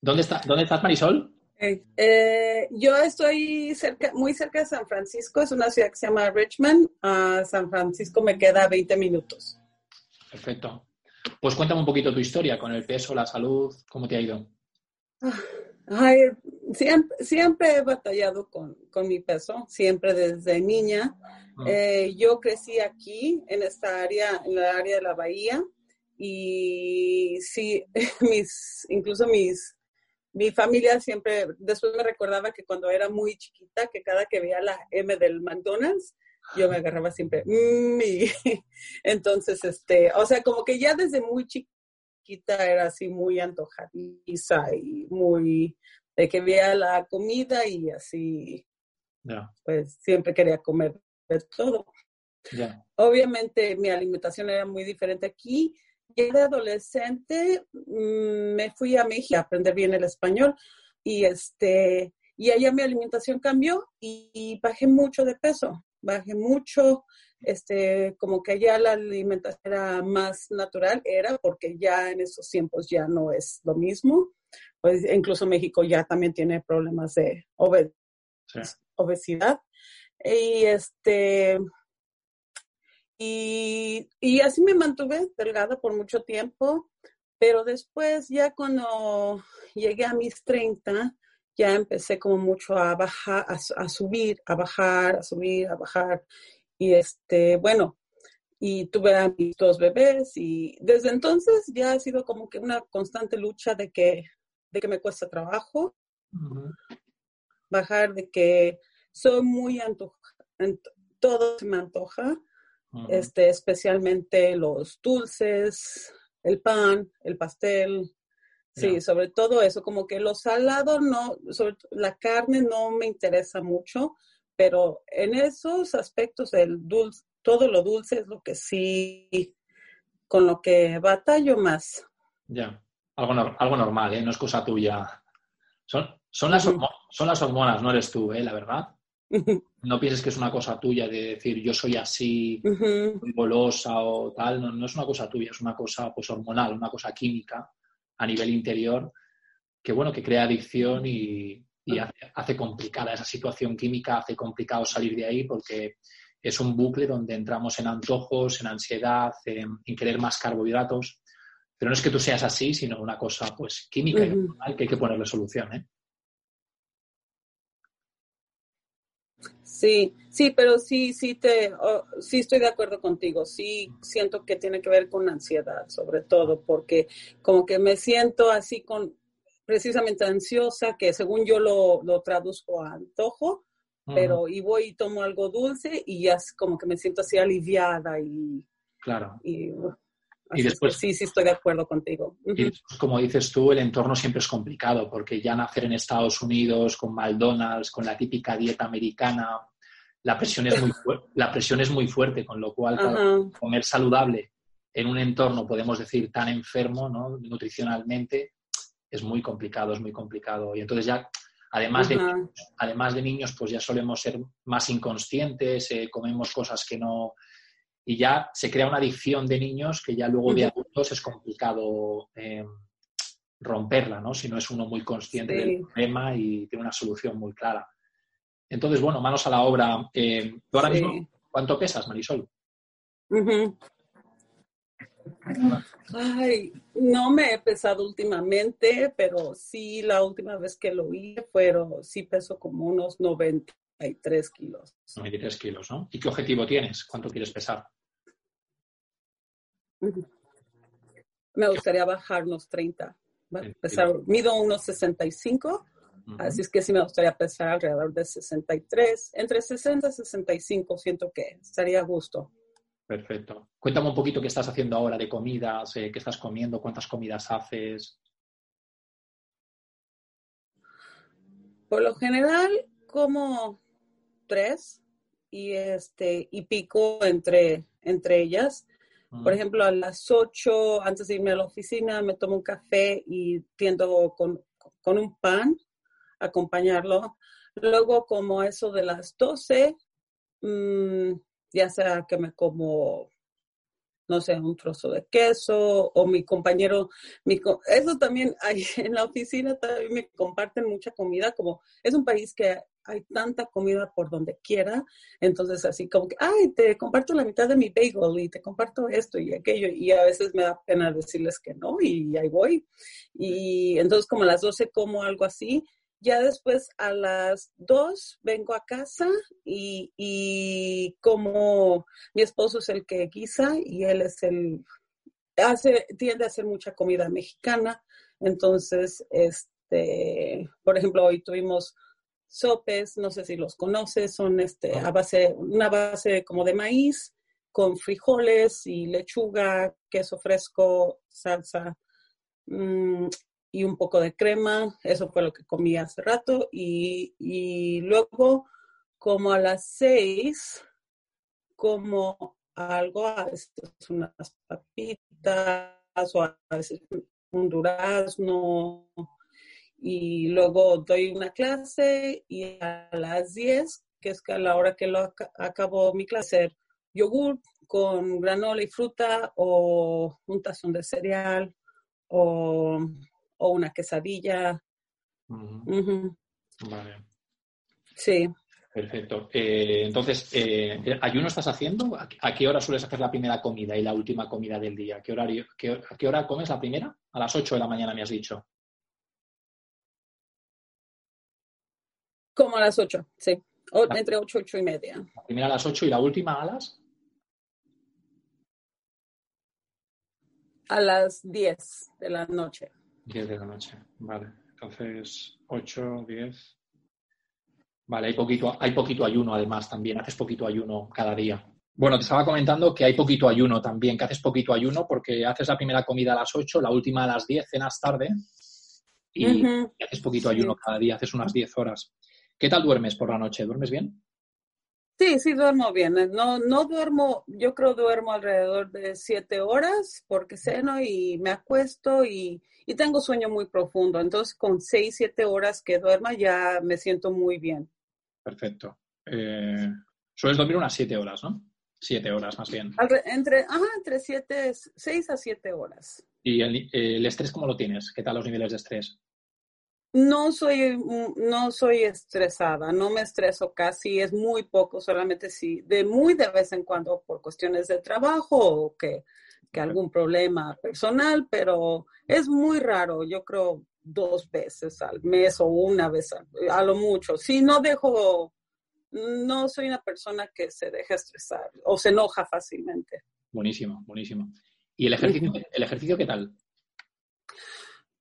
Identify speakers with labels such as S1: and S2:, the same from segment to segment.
S1: ¿Dónde, está, ¿Dónde estás, Marisol?
S2: Eh, eh, yo estoy cerca, muy cerca de San Francisco, es una ciudad que se llama Richmond. A San Francisco me queda 20 minutos.
S1: Perfecto. Pues cuéntame un poquito tu historia con el peso, la salud, cómo te ha ido.
S2: Ay, siempre, siempre he batallado con, con mi peso, siempre desde niña.
S1: Ah.
S2: Eh, yo crecí aquí, en esta área, en la área de la bahía, y sí, mis, incluso mis, mi familia siempre, después me recordaba que cuando era muy chiquita, que cada que veía la M del McDonald's, yo me agarraba siempre, "Mm", y entonces, este, o sea, como que ya desde muy chiquita era así muy antojadiza y muy, de que veía la comida y así, pues siempre quería comer de todo. Obviamente mi alimentación era muy diferente aquí. Ya de adolescente mm, me fui a México a aprender bien el español y este y allá mi alimentación cambió y, y bajé mucho de peso, bajé mucho, este como que allá la alimentación era más natural, era porque ya en esos tiempos ya no es lo mismo. Pues incluso México ya también tiene problemas de
S1: Sí.
S2: obesidad. Y este y, y así me mantuve delgada por mucho tiempo, pero después ya cuando llegué a mis 30, ya empecé como mucho a bajar, a, a subir, a bajar, a subir, a bajar. Y este, bueno, y tuve a mis dos bebés y desde entonces ya ha sido como que una constante lucha de que, de que me cuesta trabajo bajar, de que soy muy antoja, ant- todo se me antoja, Este, especialmente los dulces, el pan, el pastel, sí, sobre todo eso, como que lo salado no, sobre la carne no me interesa mucho, pero en esos aspectos el dulce, todo lo dulce es lo que sí, con lo que batallo más.
S1: Ya. Algo, algo normal, ¿eh? No es cosa tuya. Son, son, las, son las hormonas, no eres tú, ¿eh? La verdad. No pienses que es una cosa tuya de decir yo soy así, muy golosa o tal. No, no es una cosa tuya, es una cosa pues hormonal, una cosa química a nivel interior que, bueno, que crea adicción y, y hace, hace complicada esa situación química, hace complicado salir de ahí porque es un bucle donde entramos en antojos, en ansiedad, en, en querer más carbohidratos. Pero no es que tú seas así, sino una cosa pues química y hormonal que hay que ponerle solución, ¿eh?
S2: Sí, sí, pero sí, sí te, oh, sí estoy de acuerdo contigo. Sí siento que tiene que ver con ansiedad, sobre todo, porque como que me siento así con, precisamente ansiosa, que según yo lo, lo traduzco a antojo, pero y voy y tomo algo dulce y ya es como que me siento así aliviada y,
S1: Claro.
S2: y,
S1: Y después-
S2: sí, sí estoy de acuerdo contigo.
S1: Y después, como dices tú, el entorno siempre es complicado, porque ya nacer en Estados Unidos con McDonald's, con la típica dieta americana, la presión es muy, la presión es muy fuerte, con lo cual comer saludable en un entorno, podemos decir, tan enfermo ¿no? nutricionalmente, es muy complicado, es muy complicado. Y entonces ya, además de, además de niños, pues ya solemos ser más inconscientes, eh, comemos cosas que no... Y ya se crea una adicción de niños que ya luego de adultos es complicado eh, romperla, ¿no? Si no es uno muy consciente
S2: Sí.
S1: del problema y tiene una solución muy clara. Entonces, bueno, manos a la obra. Eh, ¿Tú ahora
S2: sí.
S1: mismo cuánto pesas, Marisol?
S2: Ay, no me he pesado últimamente, pero sí la última vez que lo hice fueron, sí peso como unos 93 kilos.
S1: 93 kilos, ¿no? ¿Y qué objetivo tienes? ¿Cuánto quieres pesar?
S2: Me gustaría bajar unos 30. Va-
S1: Sí,
S2: pesar- mido unos 65,
S1: Ujú.
S2: así es que sí me gustaría pesar alrededor de 63. Entre 60 y 65 siento que estaría a gusto.
S1: Perfecto. Cuéntame un poquito qué estás haciendo ahora de comidas, eh, qué estás comiendo, cuántas comidas haces.
S2: Por lo general, como tres y este y pico entre, entre ellas. Por ejemplo, a las 8, antes de irme a la oficina, me tomo un café y tiendo con, con un pan, acompañarlo. Luego, como eso de las 12, mmm, ya sea que me como, no sé, un trozo de queso o mi compañero, mi, eso también hay, en la oficina también me comparten mucha comida, como es un país que hay tanta comida por donde quiera, entonces así como que, ay, te comparto la mitad de mi bagel y te comparto esto y aquello, y a veces me da pena decirles que no, y ahí voy. Y entonces como a las 12 como algo así, ya después a las 2 vengo a casa y, y como mi esposo es el que guisa y él es el, hace, tiende a hacer mucha comida mexicana, entonces, este, por ejemplo, hoy tuvimos sopes, no sé si los conoces, son este, a base, una base como de maíz con frijoles y lechuga, queso fresco, salsa mmm, y un poco de crema. Eso fue lo que comí hace rato. Y, y luego, como a las seis, como algo, a veces unas papitas o a veces un durazno y luego doy una clase y a las 10, que es a la hora que lo ac acabó mi clase, yogur con granola y fruta o un tazón de cereal o, o una quesadilla.
S1: Uh -huh. Uh -huh. Vale.
S2: Sí.
S1: Perfecto. Eh, entonces, eh, ¿ayuno estás haciendo? ¿A qué hora sueles hacer la primera comida y la última comida del día? ¿A qué, horario, qué, ¿A qué hora comes la primera? A las 8 de la mañana me has dicho.
S2: Como a las 8, sí. O, entre 8 y 8 y media.
S1: La primera a las 8 y la última a las.
S2: A las 10 de la noche.
S1: 10 de la noche, vale. Entonces, 8, 10. Vale, hay poquito, hay poquito ayuno además también. Haces poquito ayuno cada día. Bueno, te estaba comentando que hay poquito ayuno también, que haces poquito ayuno porque haces la primera comida a las 8, la última a las 10, cenas tarde y, uh -huh. y haces poquito ayuno cada día, haces unas 10 horas. ¿Qué tal duermes por la noche? ¿Duermes bien?
S2: Sí, sí, duermo bien. No, no duermo, yo creo duermo alrededor de siete horas porque ceno y me acuesto y, y tengo sueño muy profundo. Entonces, con seis, siete horas que duerma ya me siento muy bien.
S1: Perfecto. Eh, sueles dormir unas siete horas, ¿no? Siete horas más bien.
S2: Entre, ajá, entre siete, seis a siete horas.
S1: ¿Y el, el estrés cómo lo tienes? ¿Qué tal los niveles de estrés?
S2: No soy, no soy estresada, no me estreso casi, es muy poco, solamente si de muy de vez en cuando por cuestiones de trabajo o que, que algún problema personal, pero es muy raro, yo creo dos veces al mes o una vez a, a lo mucho. Si no dejo, no soy una persona que se deja estresar o se enoja fácilmente.
S1: Buenísimo, buenísimo. ¿Y el ejercicio, el ejercicio qué tal?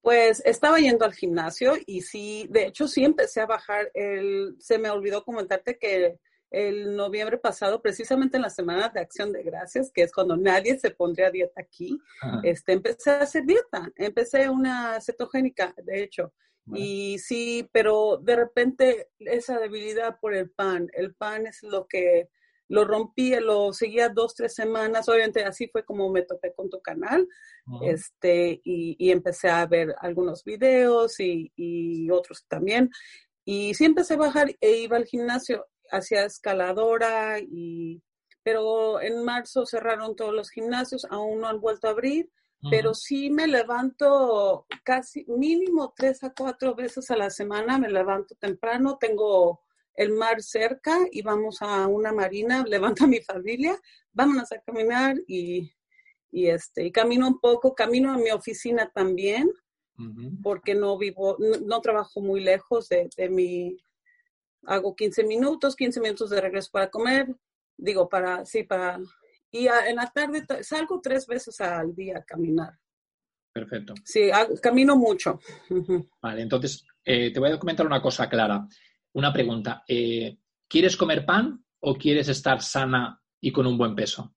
S2: Pues estaba yendo al gimnasio y sí, de hecho sí empecé a bajar el, se me olvidó comentarte que el noviembre pasado, precisamente en la semana de acción de gracias, que es cuando nadie se pondría a dieta aquí, Ajá. este, empecé a hacer dieta, empecé una cetogénica, de hecho, bueno. y sí, pero de repente esa debilidad por el pan, el pan es lo que lo rompí, lo seguía dos, tres semanas, obviamente así fue como me topé con tu canal, uh -huh. este, y, y, empecé a ver algunos videos y, y, otros también, y sí empecé a bajar e iba al gimnasio, hacía escaladora, y, pero en marzo cerraron todos los gimnasios, aún no han vuelto a abrir, uh -huh. pero sí me levanto casi mínimo tres a cuatro veces a la semana, me levanto temprano, tengo el mar cerca y vamos a una marina, levanto a mi familia, vámonos a caminar y, y, este, y camino un poco, camino a mi oficina también, uh -huh. porque no vivo, no, no, trabajo muy lejos de, de mi, hago 15 minutos, 15 minutos de regreso para comer, digo, para, sí, para, y a, en la tarde salgo tres veces al día a caminar.
S1: Perfecto.
S2: Sí, hago, camino mucho. Uh -huh.
S1: Vale, entonces eh, te voy a comentar una cosa clara una pregunta. Eh, ¿Quieres comer pan o quieres estar sana y con un buen peso?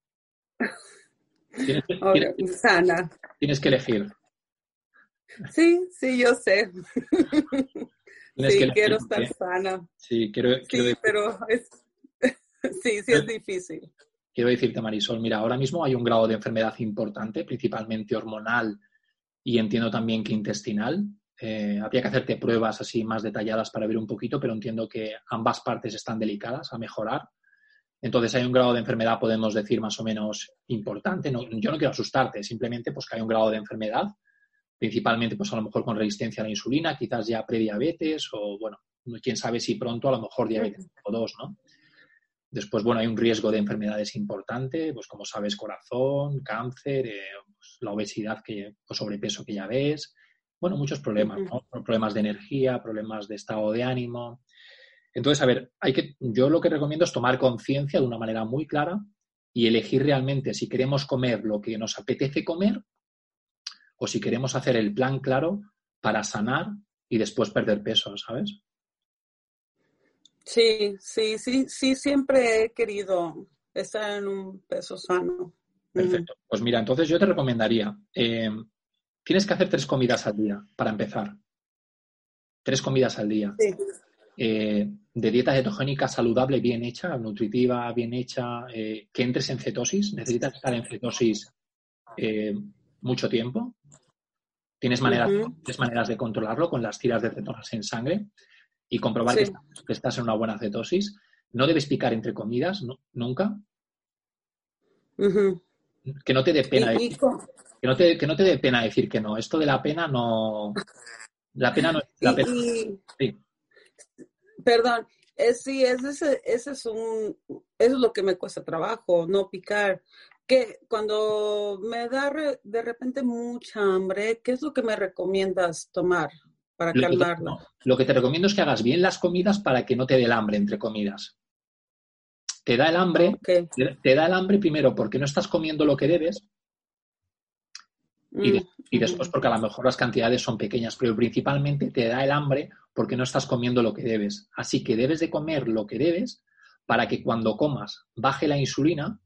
S2: Tienes que, tienes, sana.
S1: Tienes que elegir.
S2: Sí, sí, yo sé.
S1: Tienes
S2: sí,
S1: que elegir
S2: quiero estar sana.
S1: Sí, quiero,
S2: Sí,
S1: decir-
S2: pero es... sí, sí es difícil.
S1: quiero decirte, Marisol, mira, ahora mismo hay un grado de enfermedad importante, principalmente hormonal y entiendo también que intestinal. Eh, habría que hacerte pruebas así más detalladas para ver un poquito, pero entiendo que ambas partes están delicadas a mejorar. Entonces hay un grado de enfermedad, podemos decir, más o menos importante. No- yo no quiero asustarte, simplemente pues que hay un grado de enfermedad, principalmente pues a lo mejor con resistencia a la insulina, quizás ya prediabetes o bueno, quién sabe si pronto a lo mejor diabetes tipo 2, ¿no? Después, bueno, hay un riesgo de enfermedades importante, pues como sabes, corazón, cáncer, eh, pues, la obesidad, que, o sobrepeso que ya ves. Bueno, muchos problemas, ¿no? Problemas de energía, problemas de estado de ánimo. Entonces, a ver, hay que, yo lo que recomiendo es tomar conciencia de una manera muy clara y elegir realmente si queremos comer lo que nos apetece comer o si queremos hacer el plan claro para sanar y después perder peso, ¿sabes?
S2: Sí, sí, sí, sí, siempre he querido estar en un peso sano.
S1: Perfecto. Pues mira, entonces yo te recomendaría, eh, tienes que hacer tres comidas al día para empezar. Tres comidas al día.
S2: Sí.
S1: Eh, de dieta cetogénica saludable, bien hecha, nutritiva, bien hecha, eh, que entres en cetosis. Necesitas estar en cetosis eh, mucho tiempo. Tienes maneras, tienes maneras de controlarlo con las tiras de cetonas en sangre y comprobar que, estás, que estás en una buena cetosis. No debes picar entre comidas, nu- nunca. Que no te dé pena.
S2: Y-
S1: que no te, que no te dé pena decir que no. Esto de la pena no. La pena no es. La pena,
S2: y-
S1: sí.
S2: perdón, es, sí, es ese, ese es un, eso es lo que me cuesta trabajo, no picar. Que cuando me da re- de repente mucha hambre, ¿qué es lo que me recomiendas tomar para
S1: Lo que,
S2: calmarla?
S1: no, lo que te recomiendo es que hagas bien las comidas para que no te dé el hambre, entre comidas. Te da el hambre, te da el hambre primero porque no estás comiendo lo que debes y, de-
S2: Mm,
S1: y
S2: mm.
S1: después porque a lo mejor las cantidades son pequeñas, pero principalmente te da el hambre porque no estás comiendo lo que debes. Así que debes de comer lo que debes para que cuando comas baje la insulina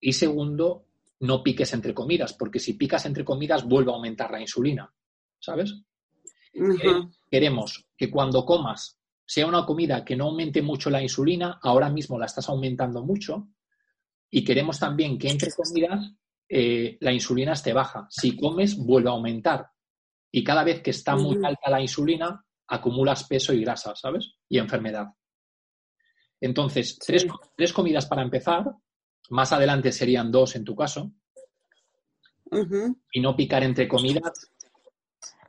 S1: y segundo, no piques entre comidas, porque si picas entre comidas vuelve a aumentar la insulina, ¿sabes?
S2: Ajá.
S1: Queremos que cuando comas sea una comida que no aumente mucho la insulina, ahora mismo la estás aumentando mucho, y queremos también que entre comidas eh, la insulina esté baja. Si comes, vuelve a aumentar. Y cada vez que está muy
S2: Ujú.
S1: alta la insulina, acumulas peso y grasa, ¿sabes? Y enfermedad. Entonces, tres,
S2: Sí.
S1: tres comidas para empezar, más adelante serían dos en tu caso, y no picar entre comidas.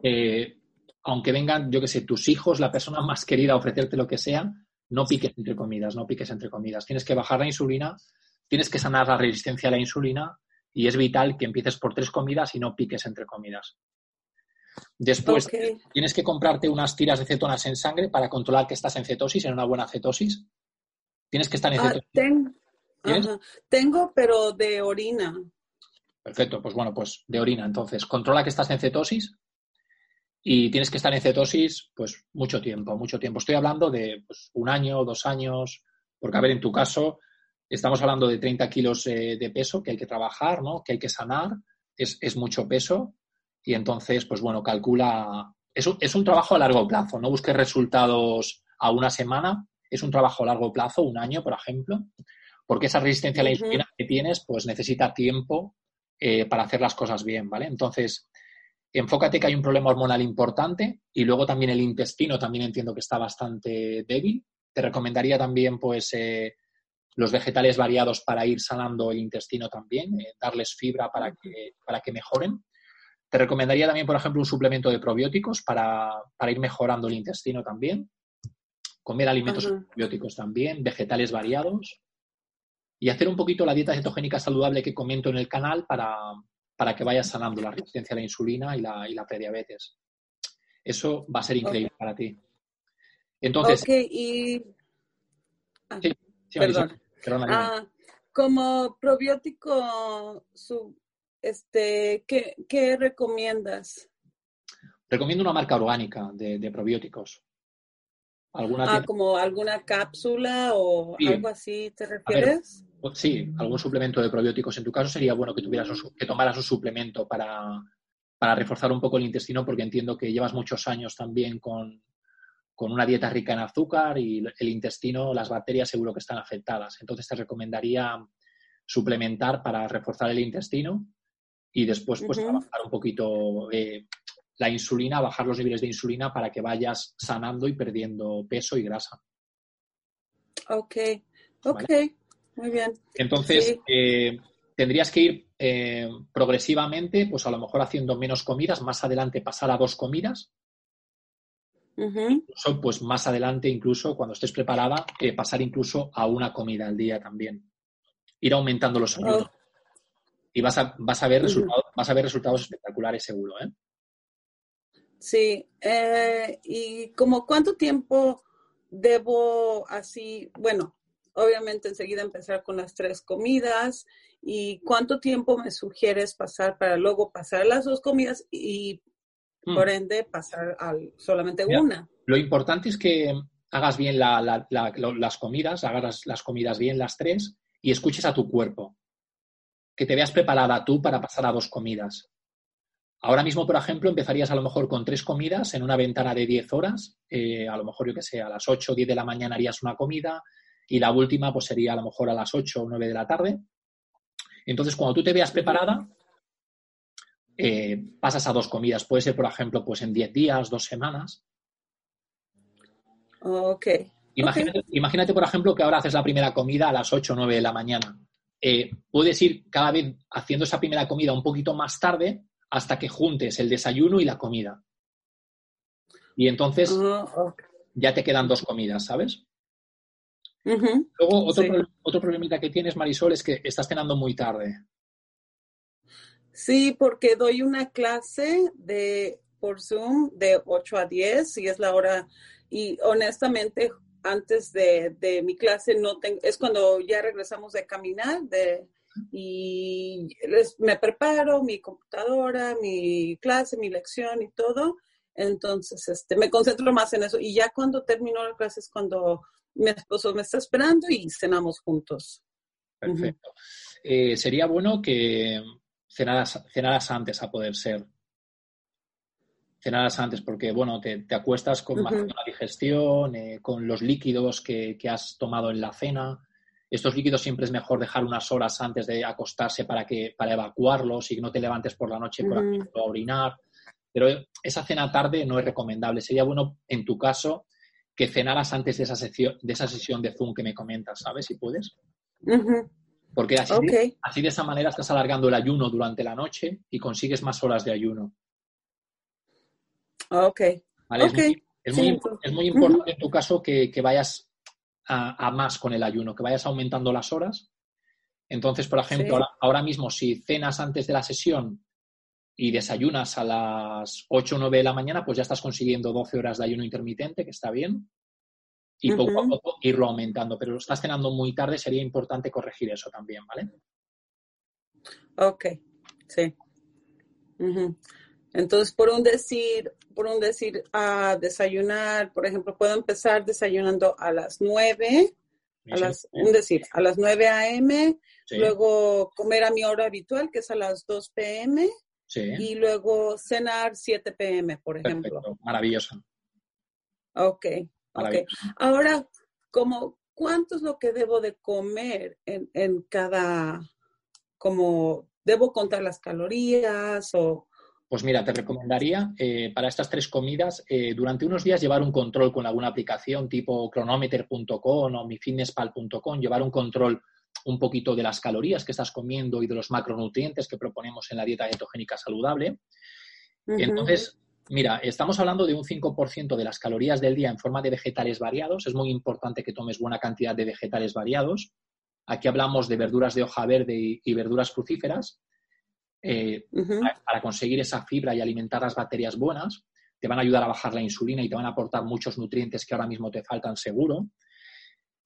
S1: eh, aunque vengan, yo que sé, tus hijos, la persona más querida a ofrecerte lo que sea, no piques entre comidas, no piques entre comidas. Tienes que bajar la insulina, tienes que sanar la resistencia a la insulina y es vital que empieces por tres comidas y no piques entre comidas. Después, tienes que comprarte unas tiras de cetonas en sangre para controlar que estás en cetosis, en una buena cetosis. Tienes que estar en
S2: Ah,
S1: cetosis.
S2: ten-
S1: ¿Tienes?
S2: ajá. Tengo, pero de orina.
S1: Perfecto, pues bueno, pues de orina. Entonces, controla que estás en cetosis y tienes que estar en cetosis pues mucho tiempo, mucho tiempo. Estoy hablando de pues, un año, dos años, porque a ver, en tu caso, estamos hablando de 30 kilos eh, de peso que hay que trabajar, ¿no? Que hay que sanar, es, es mucho peso y entonces, pues bueno, calcula... Es un, es un trabajo a largo plazo, no busques resultados a una semana, es un trabajo a largo plazo, un año, por ejemplo, porque esa resistencia a la insulina que tienes, pues necesita tiempo eh, para hacer las cosas bien, ¿vale? Entonces, enfócate que hay un problema hormonal importante y luego también el intestino también entiendo que está bastante débil. Te recomendaría también, pues, eh, los vegetales variados para ir sanando el intestino también, eh, darles fibra para que, para que mejoren. Te recomendaría también, por ejemplo, un suplemento de probióticos para, para ir mejorando el intestino también. Comer alimentos
S2: Ajá.
S1: probióticos también, vegetales variados. Y hacer un poquito la dieta cetogénica saludable que comento en el canal para, para que vayas sanando la resistencia a la insulina y la, y la prediabetes. Eso va a ser increíble para ti. Entonces,
S2: ok, y... ah,
S1: Sí, sí,
S2: perdón. Ah, como probiótico, su, este, ¿qué, qué recomiendas?
S1: recomiendo una marca orgánica de, de probióticos. ¿Alguna
S2: Ah, como alguna cápsula o
S1: Sí.
S2: algo así, ¿te refieres?
S1: Sí, algún suplemento de probióticos. En tu caso sería bueno que tuvieras un que tomaras un suplemento para, para reforzar un poco el intestino, porque entiendo que llevas muchos años también con, con una dieta rica en azúcar y el intestino, las bacterias seguro que están afectadas. Entonces te recomendaría suplementar para reforzar el intestino y después pues trabajar un poquito eh, la insulina, bajar los niveles de insulina para que vayas sanando y perdiendo peso y grasa.
S2: Ok, ok, muy bien.
S1: Entonces, eh, tendrías que ir eh, progresivamente, pues a lo mejor haciendo menos comidas, más adelante pasar a dos comidas. Incluso, pues más adelante, incluso cuando estés preparada, eh, pasar incluso a una comida al día también. Ir aumentando los ayunos. Oh. Y vas a, vas a ver resultados, vas a ver resultados espectaculares seguro, ¿eh?
S2: Sí, y como cuánto tiempo debo así, bueno, obviamente enseguida empezar con las tres comidas y cuánto tiempo me sugieres pasar para luego pasar a las dos comidas y mm. por ende pasar al solamente una.
S1: Lo importante es que hagas bien las comidas, hagas las comidas bien las tres y escuches a tu cuerpo. Que te veas preparada tú para pasar a dos comidas. Ahora mismo, por ejemplo, empezarías a lo mejor con tres comidas en una ventana de 10 horas. Eh, a lo mejor, yo que sé, a las 8 o 10 de la mañana harías una comida y la última pues sería a lo mejor a las 8 o 9 de la tarde. Entonces, cuando tú te veas preparada, eh, pasas a dos comidas. Puede ser, por ejemplo, pues en 10 días, dos semanas.
S2: Ok.
S1: Imagínate, por ejemplo, que ahora haces la primera comida a las 8 o 9 de la mañana. Eh, puedes ir cada vez haciendo esa primera comida un poquito más tarde hasta que juntes el desayuno y la comida. Y entonces ah, ya te quedan dos comidas, ¿sabes? Luego, otro, otro problemita que tienes, Marisol, es que estás cenando muy tarde.
S2: Sí, porque doy una clase de por Zoom de 8 a 10 y es la hora. Y honestamente, antes de, de mi clase no tengo, es cuando ya regresamos de caminar, de y me preparo mi computadora, mi clase, mi lección y todo. Entonces, este, me concentro más en eso. Y ya cuando termino la clase es cuando mi esposo me está esperando y cenamos juntos.
S1: Perfecto. Eh, sería bueno que cenaras, antes a poder ser. Cenaras antes porque, bueno, te, acuestas con más digestión, eh, con los líquidos que, que has tomado en la cena estos líquidos siempre es mejor dejar unas horas antes de acostarse para, que, para evacuarlos y que no te levantes por la noche, por ejemplo, a orinar. Pero esa cena tarde no es recomendable. Sería bueno, en tu caso, que cenaras antes de esa, sesión, de esa sesión de Zoom que me comentas, ¿sabes? Si puedes. Porque así, así, de esa manera estás alargando el ayuno durante la noche y consigues más horas de ayuno.
S2: Ok.
S1: Es, muy, importante en tu caso que, que, vayas a, más con el ayuno, que vayas aumentando las horas. Entonces, por ejemplo, ahora, mismo si cenas antes de la sesión y desayunas a las 8 o 9 de la mañana, pues ya estás consiguiendo 12 horas de ayuno intermitente, que está bien. Y poco a poco irlo aumentando. Pero lo estás cenando muy tarde, sería importante corregir eso también, ¿vale?
S2: Ok, sí. Entonces, por un decir, por un decir, a desayunar, por ejemplo, puedo empezar desayunando a las 9, a las, un decir, a las 9 a.m., luego comer a mi hora habitual, que es a las 2 p.m., y luego cenar 7 p.m., por ejemplo.
S1: Maravilloso.
S2: Ok, Ahora, como, ¿cuánto es lo que debo de comer en, en cada, como, debo contar las calorías o
S1: pues mira, te recomendaría eh, para estas tres comidas eh, durante unos días llevar un control con alguna aplicación tipo chronometer.com o mifitnesspal.com, llevar un control un poquito de las calorías que estás comiendo y de los macronutrientes que proponemos en la dieta ketogénica saludable. Entonces, mira, estamos hablando de un 5% de las calorías del día en forma de vegetales variados. Es muy importante que tomes buena cantidad de vegetales variados. Aquí hablamos de verduras de hoja verde y verduras crucíferas. Eh, para, conseguir esa fibra y alimentar las bacterias buenas, te van a ayudar a bajar la insulina y te van a aportar muchos nutrientes que ahora mismo te faltan seguro.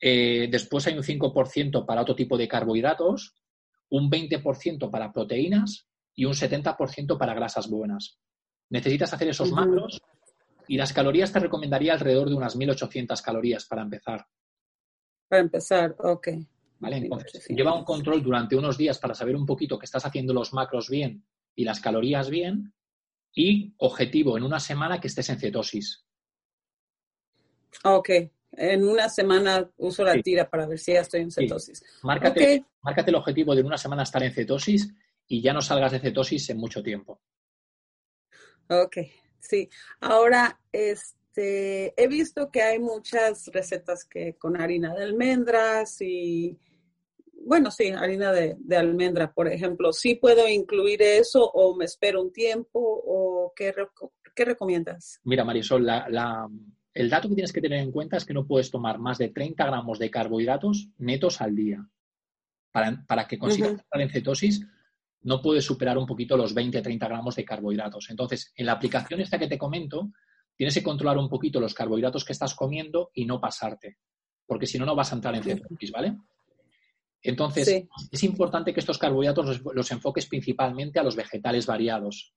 S1: Eh, después hay un 5% para otro tipo de carbohidratos, un 20% para proteínas y un 70% para grasas buenas. Necesitas hacer esos macros y las calorías te recomendaría alrededor de unas 1.800 calorías para empezar.
S2: Para empezar, ok.
S1: ¿vale? Entonces, lleva un control durante unos días para saber un poquito que estás haciendo los macros bien y las calorías bien y objetivo en una semana que estés en cetosis.
S2: Ok. En una semana uso la
S1: Sí.
S2: tira para ver si ya estoy en
S1: Sí.
S2: cetosis.
S1: Márcate,
S2: Ok.
S1: márcate el objetivo de en una semana estar en cetosis y ya no salgas de cetosis en mucho tiempo.
S2: Ok, sí. Ahora, este, he visto que hay muchas recetas que con harina de almendras y, bueno, sí, harina de, de almendra, por ejemplo. ¿Sí puedo incluir eso o me espero un tiempo o qué, qué recomiendas?
S1: Mira, Marisol, la- la- el dato que tienes que tener en cuenta es que no puedes tomar más de 30 gramos de carbohidratos netos al día. Para, para que consigas estar en cetosis, no puedes superar un poquito los 20-30 gramos de carbohidratos. Entonces, en la aplicación esta que te comento, tienes que controlar un poquito los carbohidratos que estás comiendo y no pasarte, porque si no, no vas a entrar en cetosis, ¿vale? Entonces,
S2: Sí.
S1: es importante que estos carbohidratos los, los enfoques principalmente a los vegetales variados,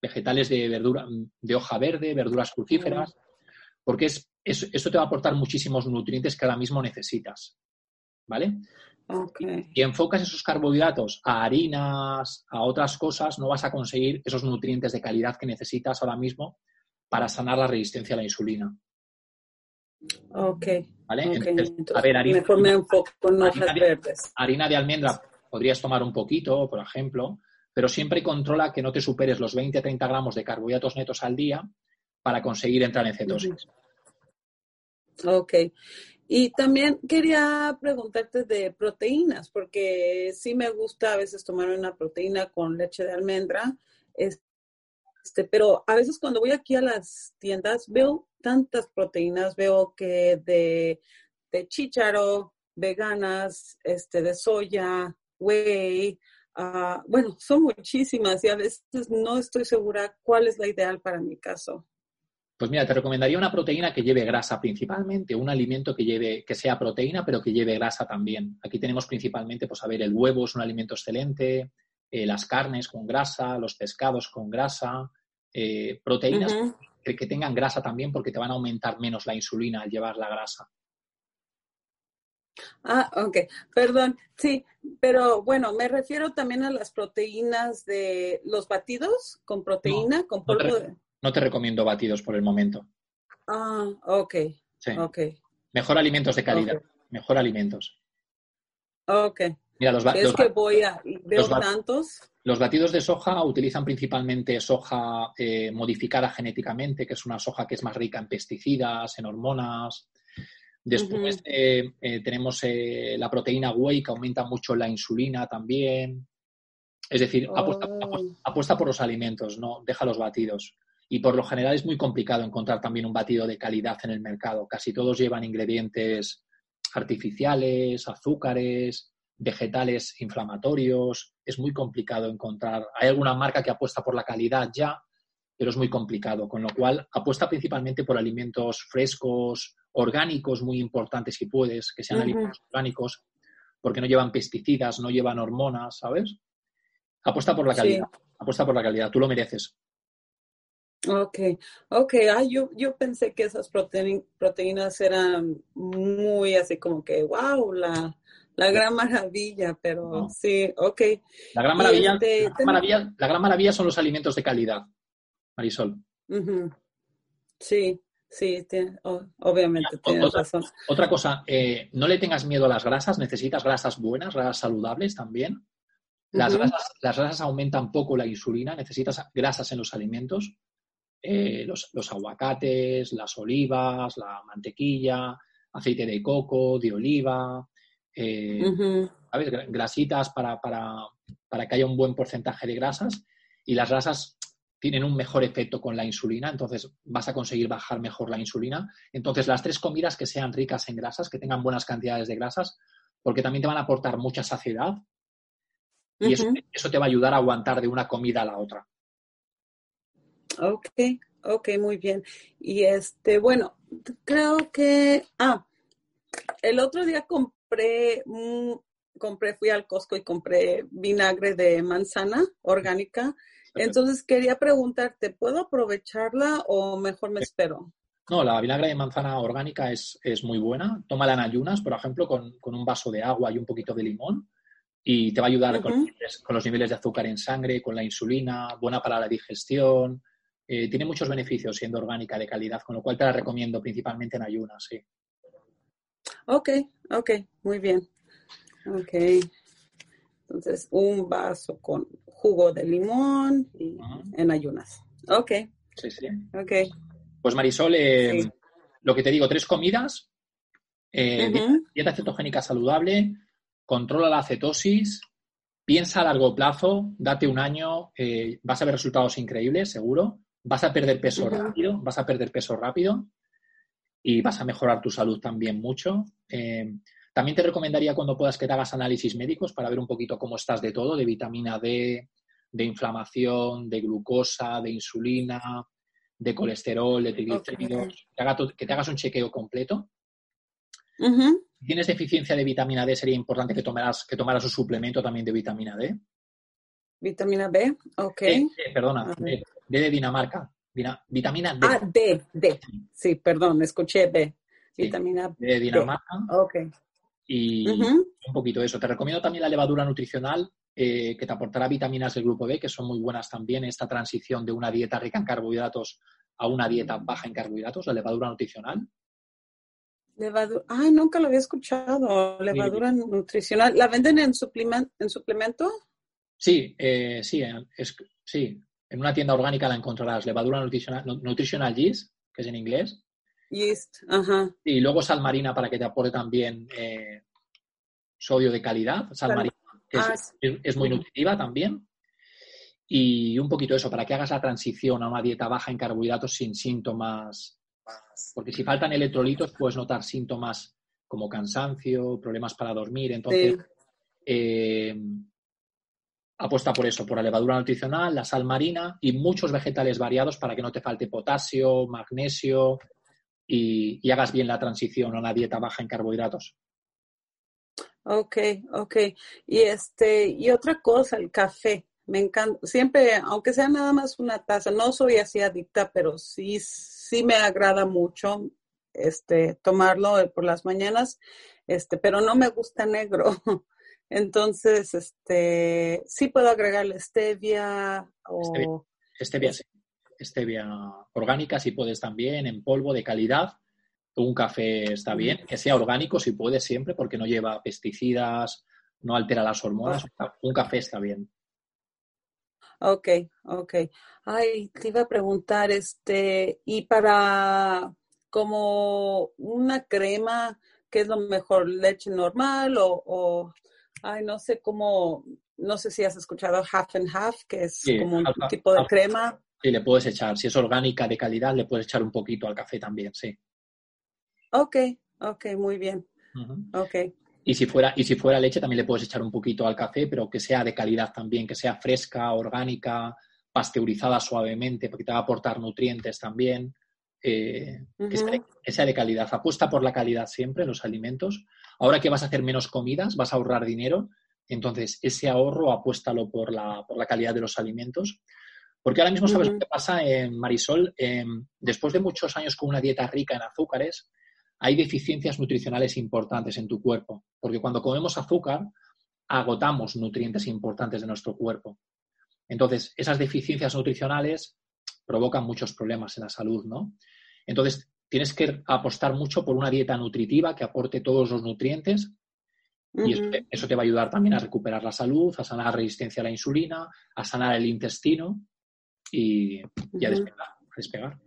S1: vegetales de verdura, de hoja verde, verduras crucíferas, porque es, es- esto te va a aportar muchísimos nutrientes que ahora mismo necesitas, ¿vale?
S2: Ok,
S1: Y enfocas esos carbohidratos a harinas, a otras cosas, no vas a conseguir esos nutrientes de calidad que necesitas ahora mismo para sanar la resistencia a la insulina,
S2: ok,
S1: a ver, harina,
S2: mejor me enfoco en
S1: harina
S2: hojas
S1: de-
S2: verdes.
S1: harina de almendra podrías tomar un poquito, por ejemplo, pero siempre controla que no te superes los 20-30 gramos de carbohidratos netos al día para conseguir entrar en cetosis.
S2: Ok. Y también quería preguntarte de proteínas, porque sí me gusta a veces tomar una proteína con leche de almendra, este, pero a veces cuando voy aquí a las tiendas veo tantas proteínas, veo que de, de chícharo, veganas, este, de soya, whey, ah, bueno, son muchísimas y a veces no estoy segura cuál es la ideal para mi caso.
S1: Pues mira, te recomendaría una proteína que lleve grasa principalmente, un alimento que lleve, que sea proteína, pero que lleve grasa también. Aquí tenemos principalmente, pues a ver, el huevo es un alimento excelente, eh, las carnes con grasa, los pescados con grasa, eh, proteínas que, que tengan grasa también porque te van a aumentar menos la insulina al llevar la grasa.
S2: Ah, ok, perdón, sí, pero bueno, me refiero también a las proteínas de los batidos con proteína, con
S1: no
S2: polvo de...
S1: No te recomiendo batidos por el momento.
S2: Ah, ok,
S1: Sí.
S2: ok,
S1: Mejor alimentos de calidad. Mejor alimentos.
S2: ok.
S1: Mira, los, ba-
S2: Es
S1: los
S2: que voy a, veo
S1: los
S2: tantos.
S1: Los batidos de soja utilizan principalmente soja eh, modificada genéticamente, que es una soja que es más rica en pesticidas, en hormonas. Después eh, eh, tenemos la proteína whey, que aumenta mucho la insulina también. Es decir, apuesta,
S2: Oh.
S1: apuesta- apuesta por los alimentos, no deja los batidos. Y por lo general es muy complicado encontrar también un batido de calidad en el mercado. Casi todos llevan ingredientes artificiales, azúcares, vegetales inflamatorios. Es muy complicado encontrar. Hay alguna marca que apuesta por la calidad ya, pero es muy complicado. Con lo cual, apuesta principalmente por alimentos frescos, orgánicos, muy importantes si puedes, que sean alimentos orgánicos, porque no llevan pesticidas, no llevan hormonas, ¿sabes? Apuesta por la
S2: Sí.
S1: calidad. Apuesta por la calidad. Tú lo mereces.
S2: Ok, ok, ah, yo, yo pensé que esas proteín- proteínas eran muy así como que, wow, la, la gran maravilla, pero
S1: No.
S2: sí, ok.
S1: La gran maravilla,
S2: este,
S1: la gran
S2: tengo-
S1: maravilla, la gran maravilla son los alimentos de calidad, Marisol.
S2: Sí, sí, tiene- obviamente tienes
S1: otra-
S2: razón.
S1: Otra cosa, eh, no le tengas miedo a las grasas, necesitas grasas buenas, grasas saludables también. Las,
S2: Ujú.
S1: grasas, las grasas aumentan poco la insulina, necesitas grasas en los alimentos, eh, los, los aguacates, las olivas, la mantequilla, aceite de coco, de oliva, eh,
S2: Ujú.
S1: ¿sabes? Gra- Grasitas para, para, para que haya un buen porcentaje de grasas y las grasas tienen un mejor efecto con la insulina, entonces vas a conseguir bajar mejor la insulina. Entonces, las tres comidas que sean ricas en grasas, que tengan buenas cantidades de grasas, porque también te van a aportar mucha saciedad y eso, eso te va a ayudar a aguantar de una comida a la otra.
S2: Ok, ok, muy bien. Y este, bueno, creo que, ah, el otro día compré, mm, compré, fui al Costco y compré vinagre de manzana orgánica. Entonces quería preguntarte, ¿puedo aprovecharla o mejor me espero?
S1: No, la vinagre de manzana orgánica es, es muy buena. Tómala en ayunas, por ejemplo, con, con un vaso de agua y un poquito de limón. Y te va a ayudar con, los
S2: Ujú.
S1: niveles, con los niveles de azúcar en sangre, con la insulina, buena para la digestión. Eh, tiene muchos beneficios siendo orgánica de calidad, con lo cual te la recomiendo principalmente en ayunas, sí.
S2: Ok, ok, muy bien. Ok. Entonces, un vaso con jugo de limón y en ayunas. Ok,
S1: Sí, sí.
S2: ok.
S1: Pues Marisol, eh,
S2: Sí.
S1: lo que te digo, tres comidas, eh, dieta cetogénica saludable, controla la cetosis, piensa a largo plazo, date un año, eh, vas a ver resultados increíbles, seguro. Vas a perder peso rápido, vas a perder peso rápido y vas a mejorar tu salud también mucho. Eh, también te recomendaría cuando puedas que te hagas análisis médicos para ver un poquito cómo estás de todo, de vitamina D, de inflamación, de glucosa, de insulina, de colesterol, de triglicéridos, que, te haga to- que te hagas un chequeo completo. Si tienes deficiencia de vitamina D, sería importante que tomaras, que tomaras un suplemento también de vitamina D.
S2: Vitamina B, ok.
S1: D, D, perdona, D. D de Dinamarca. Dina- vitamina D,
S2: Ah, D, D. Sí, perdón, escuché B.
S1: Sí.
S2: Vitamina
S1: D de Dinamarca.
S2: Ok.
S1: Y un poquito eso. Te recomiendo también la levadura nutricional eh, que te aportará vitaminas del grupo B, que son muy buenas también. Esta transición de una dieta rica en carbohidratos a una dieta baja en carbohidratos, la levadura nutricional.
S2: Levadura. Ay, nunca lo había escuchado. Levadura nutricional. ¿La venden en, en suplemento?
S1: Sí, eh, sí, es, sí. En una tienda orgánica la encontrarás. Levadura nutricional, nu- nutritional yeast, que es en inglés.
S2: Yeast. Ajá.
S1: Y luego sal marina para que te aporte también eh, sodio de calidad. Sal marina, que es,
S2: Ah, sí.
S1: es- muy nutritiva también. Y un poquito eso, para que hagas la transición a una dieta baja en carbohidratos sin síntomas. Porque si faltan electrolitos, puedes notar síntomas como cansancio, problemas para dormir. Entonces,
S2: Sí.
S1: eh, apuesta por eso, por la levadura nutricional, la sal marina y muchos vegetales variados para que no te falte potasio, magnesio y, hagas bien la transición a una dieta baja en carbohidratos.
S2: Ok, ok. Y este, y otra cosa, el café. Me encanta, siempre, aunque sea nada más una taza, no soy así adicta, pero sí, sí me agrada mucho este tomarlo eh, por las mañanas, este, pero no me gusta negro. Entonces, este, sí puedo agregarle stevia o
S1: Stevia, sí. stevia orgánica si puedes también, en polvo de calidad. Un café está bien, que sea orgánico si puedes siempre, porque no lleva pesticidas, no altera las hormonas. Un café está bien.
S2: Ok, ok. Ay, te iba a preguntar, este, y para como una crema, ¿qué es lo mejor? ¿Leche normal o, o ay, no sé cómo, no sé si has escuchado half and half, que es
S1: Sí,
S2: como un
S1: half-
S2: tipo de
S1: half-
S2: crema?
S1: Sí, le puedes echar, si es orgánica de calidad, le puedes echar un poquito al café también, sí.
S2: Ok, ok, muy bien, ok.
S1: Y si fuera, y si fuera leche, también le puedes echar un poquito al café, pero que sea de calidad también, que sea fresca, orgánica, pasteurizada suavemente, porque te va a aportar nutrientes también. Eh, que, sea de,
S2: Ujú.
S1: que sea de calidad. Apuesta por la calidad siempre en los alimentos. Ahora que vas a hacer menos comidas, vas a ahorrar dinero. Entonces, ese ahorro apuéstalo por la, por la calidad de los alimentos. Porque ahora mismo, ¿sabes lo que pasa en Marisol? Em, después de muchos años con una dieta rica en azúcares, hay deficiencias nutricionales importantes en tu cuerpo. Porque cuando comemos azúcar, agotamos nutrientes importantes de nuestro cuerpo. Entonces, esas deficiencias nutricionales provocan muchos problemas en la salud, ¿no? Entonces, tienes que apostar mucho por una dieta nutritiva que aporte todos los nutrientes y eso te, eso te va a ayudar también a recuperar la salud, a sanar la resistencia a la insulina, a sanar el intestino y, y a despegar. a despegar.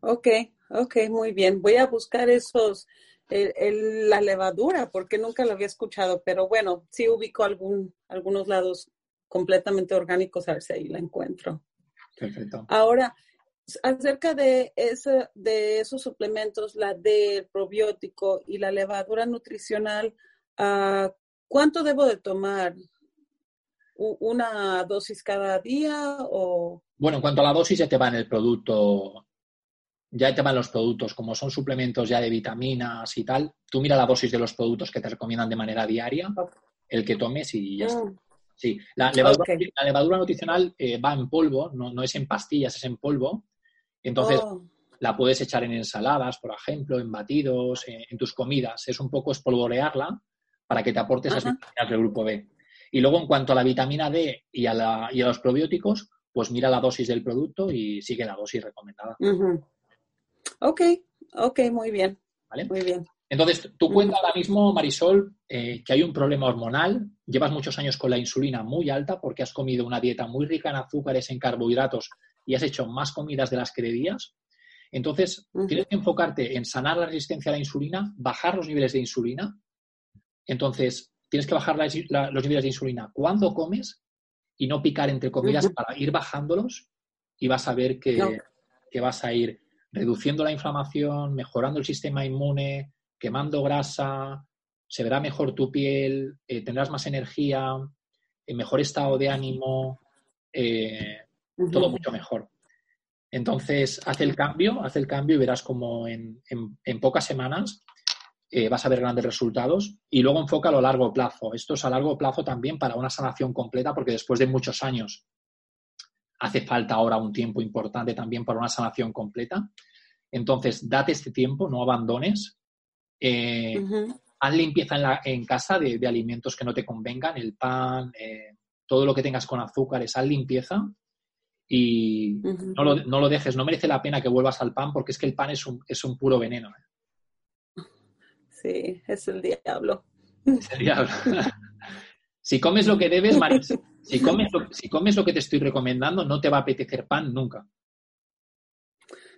S2: Ok, ok, muy bien. Voy a buscar esos, el- el- la levadura, porque nunca lo había escuchado, pero bueno, sí ubico algún, algunos lados completamente orgánicos, a ver si ahí la encuentro.
S1: Perfecto.
S2: Ahora, acerca de, ese, de esos suplementos, la del probiótico y la levadura nutricional, ah, ¿cuánto debo de tomar? ¿Una dosis cada día o...?
S1: Bueno, en cuanto a la dosis, ya te va en el producto, ya te van los productos, como son suplementos ya de vitaminas y tal, tú mira la dosis de los productos que te recomiendan de manera diaria, el que tomes y ya está.
S2: Mm,
S1: Sí, la levadura, la levadura nutricional eh, va en polvo, no, no es en pastillas, es en polvo. Entonces,
S2: oh,
S1: la puedes echar en ensaladas, por ejemplo, en batidos, en, en tus comidas. Es un poco espolvorearla para que te aporte esas vitaminas del grupo B. Y luego, en cuanto a la vitamina D y a, la- y a los probióticos, pues mira la dosis del producto y sigue la dosis recomendada.
S2: Ujú. Ok, ok, muy bien,
S1: ¿vale?
S2: muy bien.
S1: Entonces, tú cuenta ahora mismo, Marisol, eh, que hay un problema hormonal. Llevas muchos años con la insulina muy alta porque has comido una dieta muy rica en azúcares, en carbohidratos y has hecho más comidas de las que debías. Entonces, tienes que enfocarte en sanar la resistencia a la insulina, bajar los niveles de insulina. Entonces, tienes que bajar la- la- los niveles de insulina cuando comes y no picar entre comidas para ir bajándolos y vas a ver que,
S2: No.
S1: que vas a ir reduciendo la inflamación, mejorando el sistema inmune, quemando grasa, se verá mejor tu piel, eh, tendrás más energía, eh, mejor estado de ánimo, eh, todo mucho mejor. Entonces, haz el cambio, haz el cambio y verás como en, en- en pocas semanas eh, vas a ver grandes resultados y luego enfoca a lo largo plazo. Esto es a largo plazo también para una sanación completa porque después de muchos años hace falta ahora un tiempo importante también para una sanación completa. Entonces, date este tiempo, no abandones. Eh, haz limpieza en, la- en casa de, de alimentos que no te convengan, el pan, eh, todo lo que tengas con azúcares, haz limpieza y no lo, no lo dejes, no merece la pena que vuelvas al pan porque es que el pan es un, es un puro veneno. ¿eh?
S2: Sí, es el diablo.
S1: Si comes lo que debes, Maris, si comes, lo, si comes lo que te estoy recomendando, no te va a apetecer pan nunca.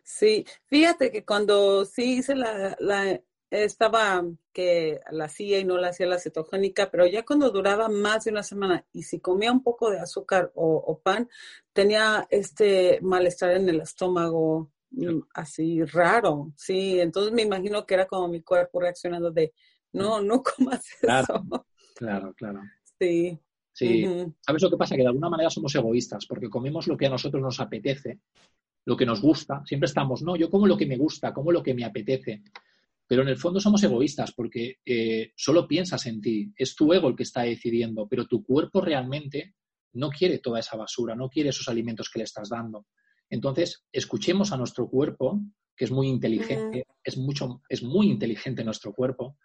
S2: Sí, fíjate que cuando sí hice la, la estaba que la hacía y no la hacía la cetogénica, pero ya cuando duraba más de una semana y si comía un poco de azúcar o, o pan, tenía este malestar en el estómago mm, así raro, sí, entonces me imagino que era como mi cuerpo reaccionando de, no, no comas
S1: Claro.
S2: eso,
S1: Claro, claro.
S2: sí.
S1: Sí,
S2: ujú,
S1: ¿Sabes lo que pasa? Que de alguna manera somos egoístas, porque comemos lo que a nosotros nos apetece, lo que nos gusta. Siempre estamos, no, yo como lo que me gusta, como lo que me apetece. Pero en el fondo somos egoístas, porque eh, solo piensas en ti. Es tu ego el que está decidiendo, pero tu cuerpo realmente no quiere toda esa basura, no quiere esos alimentos que le estás dando. Entonces, escuchemos a nuestro cuerpo, que es muy inteligente, es, mucho, es muy inteligente nuestro cuerpo,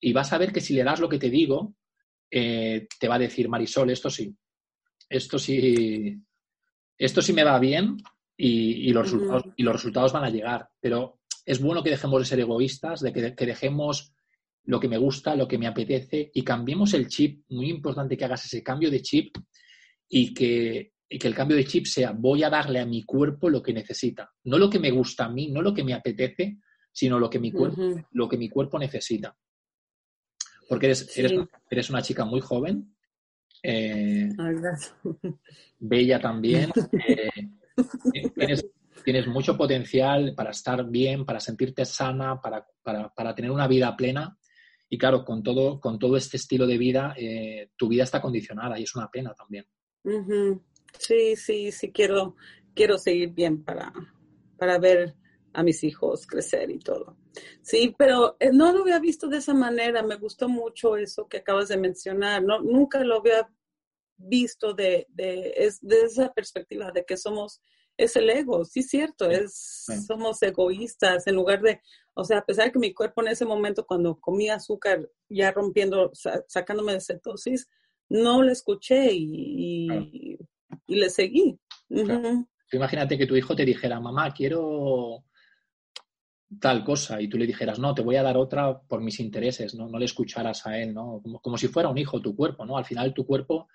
S1: y vas a ver que si le das lo que te digo, eh, te va a decir, Marisol, esto sí, esto sí, esto sí me va bien y, y los, resultados, y los resultados van a llegar. Pero es bueno que dejemos de ser egoístas, de que, que dejemos lo que me gusta, lo que me apetece y cambiemos el chip. Muy importante que hagas ese cambio de chip y que, y que el cambio de chip sea voy a darle a mi cuerpo lo que necesita. No lo que me gusta a mí, no lo que me apetece, sino lo que mi cuerpo, lo que mi cuerpo necesita. Porque eres,
S2: Sí.
S1: eres, eres una chica muy joven, eh, bella también, eh, tienes, tienes mucho potencial para estar bien, para sentirte sana, para, para- para tener una vida plena. Y claro, con todo, con todo este estilo de vida, eh, tu vida está condicionada y es una pena también.
S2: Sí, sí, sí, quiero, quiero seguir bien para, para ver a mis hijos crecer y todo. Sí, pero eh, no lo había visto de esa manera. Me gustó mucho eso que acabas de mencionar. No, nunca lo había visto de, de, de esa perspectiva de que somos, es el ego, sí, cierto, es,
S1: sí.
S2: somos egoístas en lugar de, o sea, a pesar de que mi cuerpo en ese momento cuando comía azúcar, ya rompiendo, sa- sacándome de cetosis, no le escuché y, y, y le seguí.
S1: Imagínate que tu hijo te dijera, mamá, quiero tal cosa, y tú le dijeras, no, te voy a dar otra por mis intereses, ¿no? No le escucharas a él, ¿no? Como, como si fuera un hijo tu cuerpo, ¿no? Al final tu cuerpo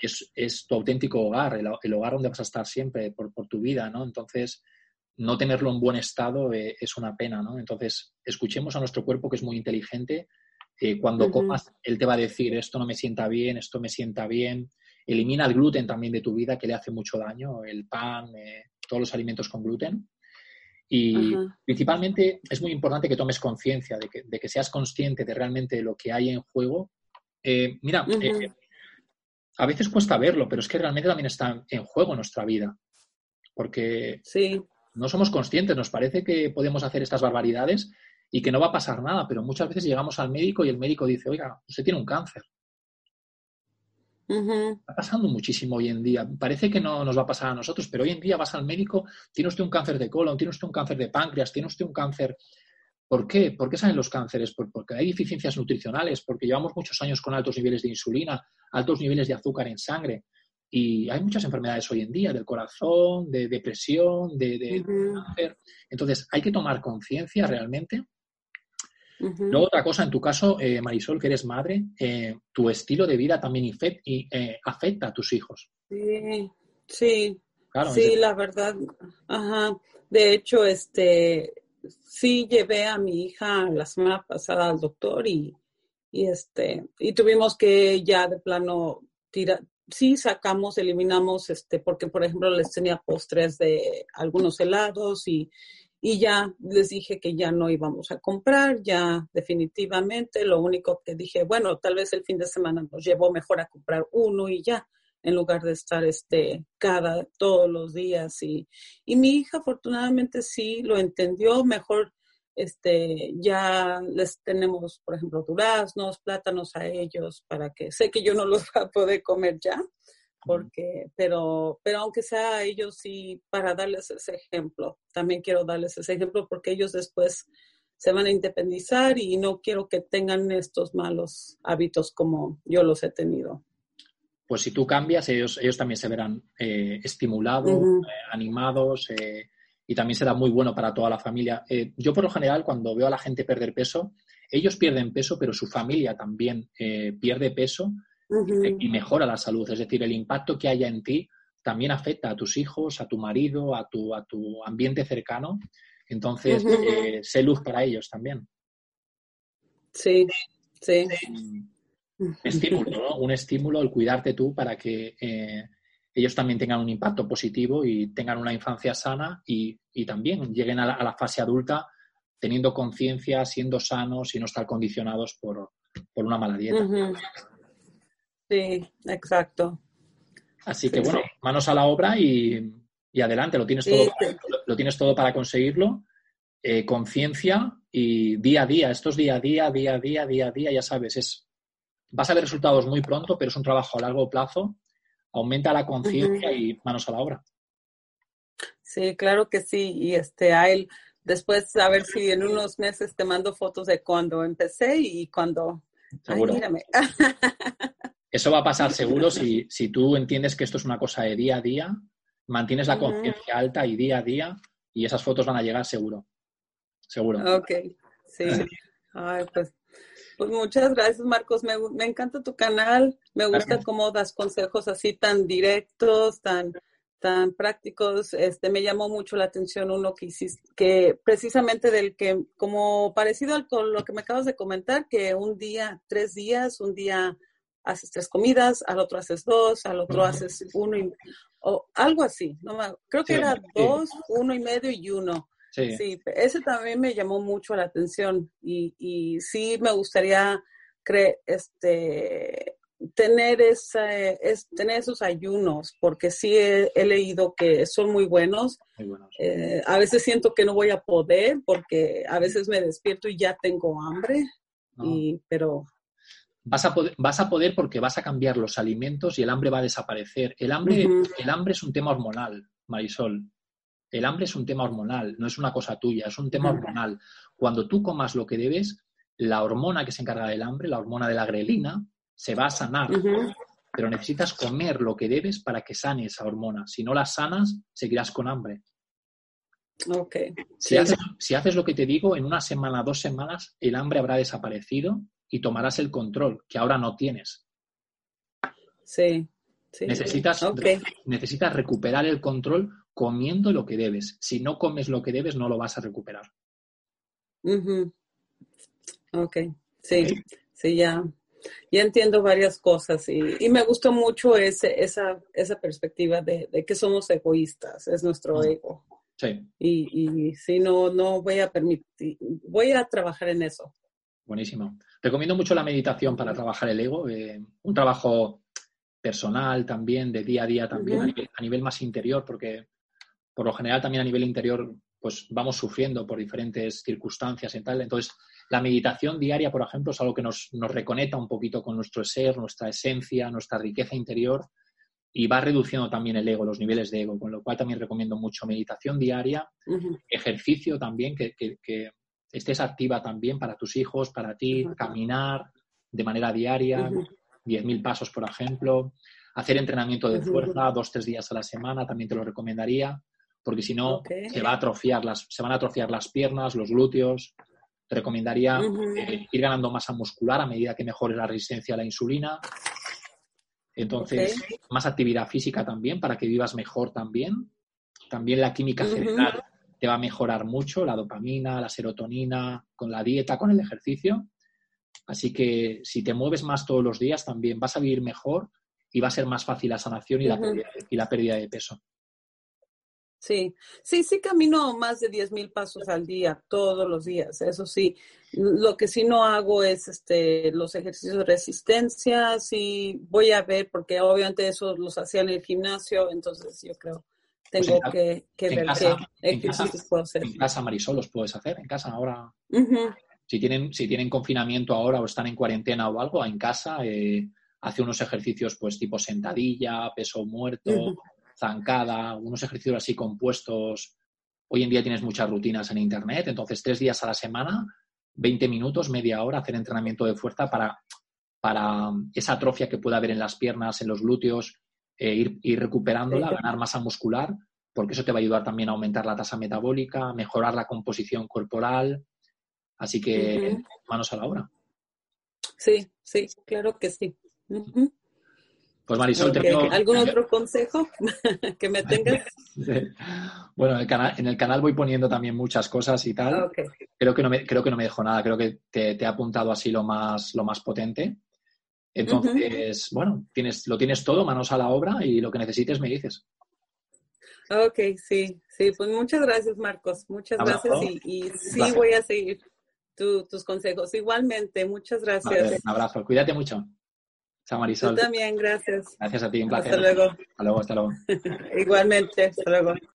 S1: es, es tu auténtico hogar, el, el hogar donde vas a estar siempre por, por tu vida, ¿no? Entonces, no tenerlo en buen estado eh, es una pena, ¿no? Entonces, escuchemos a nuestro cuerpo que es muy inteligente. eh, cuando
S2: Ujú.
S1: comas, él te va a decir, esto no me sienta bien, esto me sienta bien. Elimina el gluten también de tu vida, que le hace mucho daño, el pan, eh, todos los alimentos con gluten. Y
S2: Ajá.
S1: principalmente es muy importante que tomes conciencia, de que, de que seas consciente de realmente lo que hay en juego. Eh, mira, eh, a veces cuesta verlo, pero es que realmente también está en juego nuestra vida. Porque
S2: Sí,
S1: no somos conscientes, nos parece que podemos hacer estas barbaridades y que no va a pasar nada, pero muchas veces llegamos al médico y el médico dice, oiga, usted tiene un cáncer. Está pasando muchísimo hoy en día. Parece que no nos va a pasar a nosotros, pero hoy en día vas al médico, tiene usted un cáncer de colon, tiene usted un cáncer de páncreas, tiene usted un cáncer. ¿Por qué? ¿Por qué salen los cánceres? Por- porque hay deficiencias nutricionales, porque llevamos muchos años con altos niveles de insulina, altos niveles de azúcar en sangre. Y hay muchas enfermedades hoy en día, del corazón, de depresión, de, cáncer. Entonces, hay que tomar conciencia realmente. Luego, otra cosa, en tu caso, eh, Marisol, que eres madre, eh, tu estilo de vida también y, eh, afecta a tus hijos.
S2: Sí, sí,
S1: Claro,
S2: sí, la verdad, ajá. De hecho, este, sí llevé a mi hija la semana pasada al doctor y, y este, y tuvimos que ya de plano tirar, sí sacamos, eliminamos, este, porque por ejemplo les tenía postres de algunos helados y, y ya les dije que ya no íbamos a comprar, ya definitivamente, lo único que dije, bueno, tal vez el fin de semana nos llevó mejor a comprar uno y ya en lugar de estar este cada todos los días y, y mi hija afortunadamente sí lo entendió mejor este ya les tenemos por ejemplo duraznos plátanos a ellos para que sé que yo no los voy a poder comer ya porque pero pero aunque sea ellos sí para darles ese ejemplo también quiero darles ese ejemplo porque ellos después se van a independizar y no quiero que tengan estos malos hábitos como yo los he tenido
S1: pues si tú cambias, ellos, ellos también se verán eh, estimulados,
S2: Ujú.
S1: eh, animados eh, y también será muy bueno para toda la familia. Eh, yo por lo general cuando veo a la gente perder peso, ellos pierden peso, pero su familia también eh, pierde peso Y mejora la salud. Es decir, el impacto que haya en ti también afecta a tus hijos, a tu marido, a tu, a tu ambiente cercano. Entonces, eh, sé luz para ellos también.
S2: Sí, sí.
S1: Un estímulo, ¿no? Un estímulo el cuidarte tú para que eh, ellos también tengan un impacto positivo y tengan una infancia sana y, y también lleguen a la, a la fase adulta teniendo conciencia, siendo sanos y no estar condicionados por, por una mala dieta.
S2: Sí, exacto.
S1: Así que bueno,
S2: sí.
S1: manos a la obra y, y adelante, lo tienes todo,
S2: sí.
S1: para, lo, lo tienes todo para conseguirlo. Eh, conciencia y día a día, esto es día a día, día a día, día a día, ya sabes, es, vas a ver resultados muy pronto, pero es un trabajo a largo plazo. Aumenta la conciencia y manos a la obra.
S2: Sí, claro que sí. Y este, a él, después a ver si en unos meses te mando fotos de cuando empecé y cuando. Ay,
S1: Seguro.
S2: mírame.
S1: Eso va a pasar seguro si, si tú entiendes que esto es una cosa de día a día, mantienes la conciencia alta y día a día y esas fotos van a llegar seguro. Seguro.
S2: Ok, sí. Ay, pues, pues muchas gracias, Marcos. Me, me encanta tu canal. Me gusta
S1: Gracias.
S2: cómo das consejos así tan directos, tan, tan prácticos. Este, me llamó mucho la atención uno que hiciste, que precisamente del que, como parecido al con lo que me acabas de comentar, que un día, tres días, un día haces tres comidas, al otro haces dos, al otro haces uno y, o algo así. No creo que
S1: Sí,
S2: era
S1: sí.
S2: dos, uno y medio y uno.
S1: Sí.
S2: Sí, ese también me llamó mucho la atención y, y sí me gustaría cre- este, tener, esa, es, tener esos ayunos, porque sí he, he leído que son muy buenos.
S1: Muy buenos.
S2: Eh, a veces siento que no voy a poder porque a veces me despierto y ya tengo hambre,
S1: No.
S2: y, pero
S1: Vas a, poder, vas a poder porque vas a cambiar los alimentos y el hambre va a desaparecer. El hambre, el hambre es un tema hormonal, Marisol. El hambre es un tema hormonal, no es una cosa tuya, es un tema hormonal. Cuando tú comas lo que debes, la hormona que se encarga del hambre, la hormona de la grelina, se va a sanar. Pero necesitas comer lo que debes para que sane esa hormona. Si no la sanas, seguirás con hambre.
S2: Ok.
S1: Si,
S2: Sí.
S1: haces, si haces lo que te digo, en una semana, dos semanas, el hambre habrá desaparecido y tomarás el control, que ahora no tienes.
S2: Sí. sí.
S1: Necesitas, necesitas recuperar el control comiendo lo que debes. Si no comes lo que debes, no lo vas a recuperar.
S2: Ujú. Ok, sí, sí, ya, ya entiendo varias cosas y, y me gustó mucho ese, esa, esa perspectiva de, de que somos egoístas, es nuestro ego.
S1: Sí,
S2: Y, y si no, no voy a permitir, voy a trabajar en eso.
S1: buenísimo. Recomiendo mucho la meditación para trabajar el ego. eh, un trabajo personal también, de día a día también, a,
S2: Ujú.
S1: nivel, a nivel más interior, porque por lo general también a nivel interior pues vamos sufriendo por diferentes circunstancias y tal. Entonces, la meditación diaria, por ejemplo, es algo que nos, nos reconecta un poquito con nuestro ser, nuestra esencia, nuestra riqueza interior y va reduciendo también el ego, los niveles de ego, con lo cual también recomiendo mucho meditación diaria, ejercicio también, que, que- que estés activa también para tus hijos, para ti, caminar de manera diaria,
S2: Ujú.
S1: 10.000 pasos, por ejemplo. Hacer entrenamiento de fuerza dos, tres días a la semana también te lo recomendaría, porque si no, se, va a atrofiar las, se van a atrofiar las piernas, los glúteos. Te recomendaría eh, ir ganando masa muscular a medida que mejores la resistencia a la insulina. Entonces, más actividad física también para que vivas mejor también. También la química
S2: Ujú.
S1: cerebral te va a mejorar mucho, la dopamina, la serotonina, con la dieta, con el ejercicio. Así que si te mueves más todos los días, también vas a vivir mejor y va a ser más fácil la sanación y, la, pérdida, y la pérdida de peso.
S2: Sí, sí, sí camino más de 10.000 pasos al día, todos los días, eso sí. Lo que sí no hago es este, los ejercicios de resistencia, sí voy a ver, porque obviamente eso los hacía en el gimnasio, entonces yo creo
S1: Pues
S2: tengo
S1: en
S2: que, que
S1: en
S2: ver
S1: casa-
S2: qué
S1: en casa-
S2: ejercicios puedo hacer.
S1: En casa, Marisol, los puedes hacer en casa. Ahora, si tienen, si tienen confinamiento ahora o están en cuarentena o algo, en casa, eh, hace unos ejercicios pues tipo sentadilla, peso muerto. Zancada, unos ejercicios así compuestos. Hoy en día tienes muchas rutinas en internet, entonces tres días a la semana, 20 minutos, media hora, hacer entrenamiento de fuerza para, para esa atrofia que pueda haber en las piernas, en los glúteos, eh, ir, ir recuperándola, ganar masa muscular, porque eso te va a ayudar también a aumentar la tasa metabólica, mejorar la composición corporal. Así que manos a la obra.
S2: Sí, sí, claro que sí.
S1: Pues Marisol, te
S2: Ok,
S1: veo-
S2: ¿Algún otro consejo que me tengas?
S1: Bueno, en el, canal, en el canal voy poniendo también muchas cosas y tal. Creo que no me, creo que no me dejo nada, creo que te, te he apuntado así lo más, lo más potente. Entonces, bueno, tienes, lo tienes todo, manos a la obra y lo que necesites me dices.
S2: ok, sí, sí, pues muchas gracias Marcos, muchas
S1: Abrazo.
S2: gracias y, y sí voy a seguir tu- tus consejos. Igualmente, muchas
S1: Vale,
S2: gracias.
S1: un abrazo, cuídate mucho.
S2: Tú
S1: Marisol.
S2: también, gracias.
S1: Gracias a ti, un placer.
S2: Hasta luego.
S1: Hasta luego, hasta luego.
S2: Igualmente, hasta luego.